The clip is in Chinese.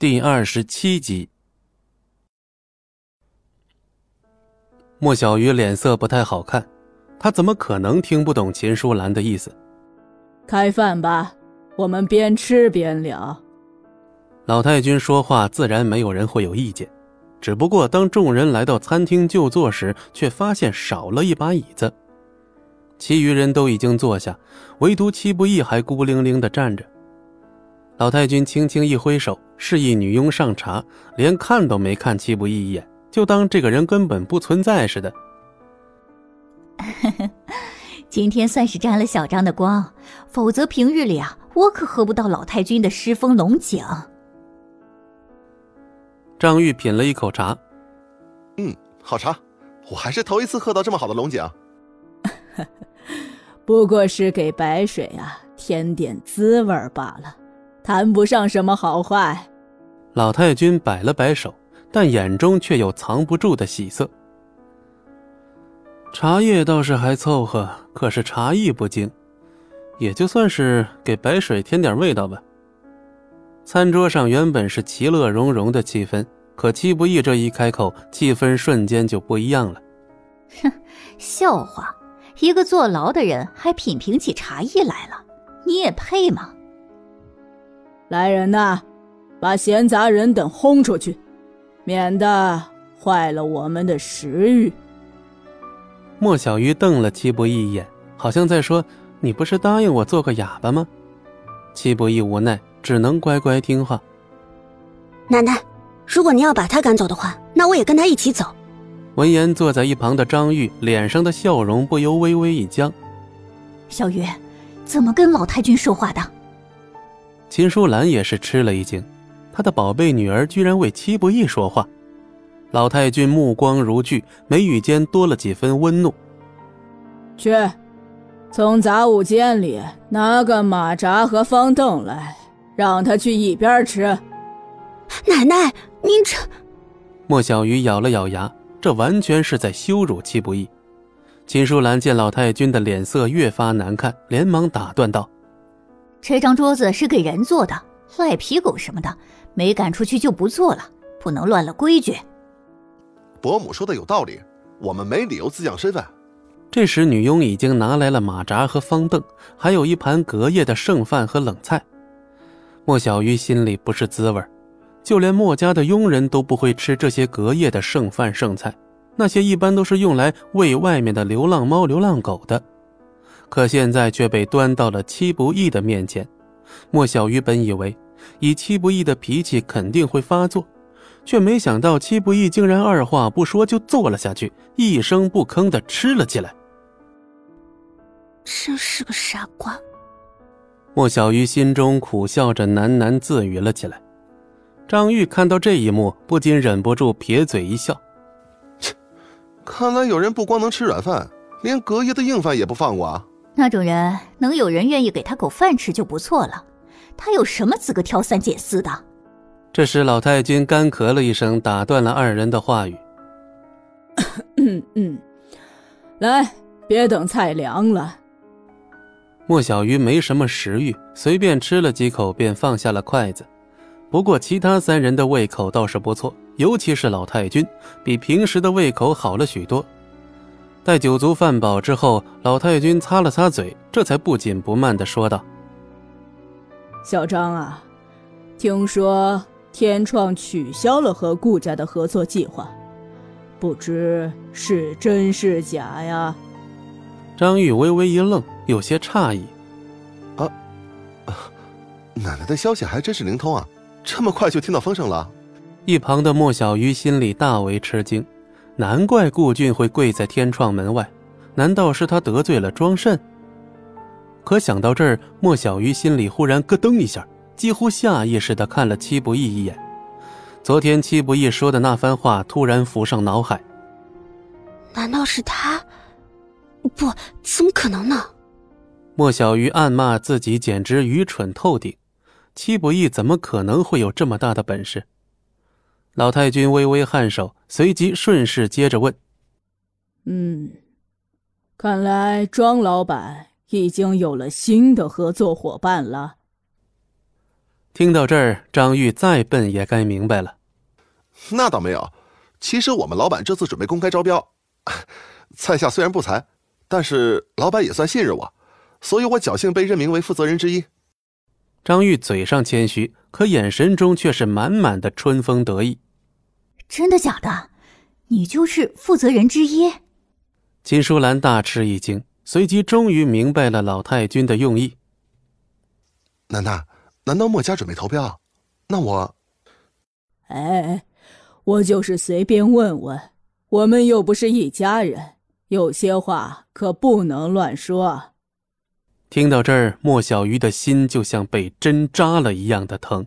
第二十七集。莫小鱼脸色不太好看，他怎么可能听不懂秦舒兰的意思？开饭吧，我们边吃边聊。老太君说话，自然没有人会有意见。只不过当众人来到餐厅就坐时，却发现少了一把椅子。其余人都已经坐下，唯独戚不义还孤零零的站着。老太君轻轻一挥手，示意女佣上茶，连看都没看戚不义一眼，就当这个人根本不存在似的。今天算是沾了小张的光，否则平日里啊，我可喝不到老太君的狮峰龙井。张玉品了一口茶，嗯，好茶，我还是头一次喝到这么好的龙井。不过是给白水啊添点滋味罢了，谈不上什么好坏。老太君摆了摆手，但眼中却有藏不住的喜色。茶叶倒是还凑合，可是茶艺不精，也就算是给白水添点味道吧。餐桌上原本是其乐融融的气氛，可戚不义这一开口，气氛瞬间就不一样了。哼，笑话。一个坐牢的人还品评起茶艺来了，你也配吗？来人呐，把闲杂人等轰出去，免得坏了我们的食欲。莫小鱼瞪了戚不义一眼，好像在说：“你不是答应我做个哑巴吗？”戚不义无奈，只能乖乖听话。奶奶，如果您要把他赶走的话，那我也跟他一起走。闻言，坐在一旁的张玉脸上的笑容不由微微一僵。小鱼，怎么跟老太君说话的？秦淑兰也是吃了一惊，她的宝贝女儿居然为戚不义说话。老太君目光如炬，眉宇间多了几分温怒。去，从杂物间里拿个马扎和方凳来，让他去一边吃。奶奶，您这……莫小鱼咬了咬牙。这完全是在羞辱戚不义。秦淑兰见老太君的脸色越发难看，连忙打断道：“这张桌子是给人坐的，赖皮狗什么的没赶出去就不坐了，不能乱了规矩。”伯母说的有道理，我们没理由自降身份。这时，女佣已经拿来了马扎和方凳，还有一盘隔夜的剩饭和冷菜。莫小鱼心里不是滋味儿。就连莫家的佣人都不会吃这些隔夜的剩饭剩菜，那些一般都是用来喂外面的流浪猫、流浪狗的，可现在却被端到了戚不义的面前。莫小鱼本以为以戚不义的脾气肯定会发作，却没想到戚不义竟然二话不说就坐了下去，一声不吭的吃了起来。真是个傻瓜。莫小鱼心中苦笑着喃喃自语了起来。张玉看到这一幕，不禁忍不住撇嘴一笑：“切，看来有人不光能吃软饭，连隔夜的硬饭也不放过啊！那种人能有人愿意给他口饭吃就不错了，他有什么资格挑三拣四的？”这时，老太君干咳了一声，打断了二人的话语：“嗯嗯，来，别等菜凉了。”莫小鱼没什么食欲，随便吃了几口，便放下了筷子。不过，其他三人的胃口倒是不错，尤其是老太君，比平时的胃口好了许多。待酒足饭饱之后，老太君擦了擦嘴，这才不紧不慢地说道：“小张啊，听说天创取消了和顾家的合作计划，不知是真是假呀？”张玉微微一愣，有些诧异：“啊，奶奶的消息还真是灵通啊！”这么快就听到风声了，一旁的莫小鱼心里大为吃惊，难怪顾俊会跪在天创门外，难道是他得罪了庄慎？可想到这儿，莫小鱼心里忽然咯噔一下，几乎下意识地看了戚不义一眼。昨天戚不义说的那番话突然浮上脑海，难道是他？不，怎么可能呢？莫小鱼暗骂自己简直愚蠢透顶。戚不义怎么可能会有这么大的本事？老太君微微颔首，随即顺势接着问：“嗯，看来庄老板已经有了新的合作伙伴了。”听到这儿，张玉再笨也该明白了。那倒没有，其实我们老板这次准备公开招标，在下虽然不才，但是老板也算信任我，所以我侥幸被任命为负责人之一。张玉嘴上谦虚，可眼神中却是满满的春风得意。真的假的？你就是负责人之一？金淑兰大吃一惊，随即终于明白了老太君的用意。楠楠，难道墨家准备投标？那我……哎，我就是随便问问，我们又不是一家人，有些话可不能乱说。听到这儿，莫小鱼的心就像被针扎了一样的疼。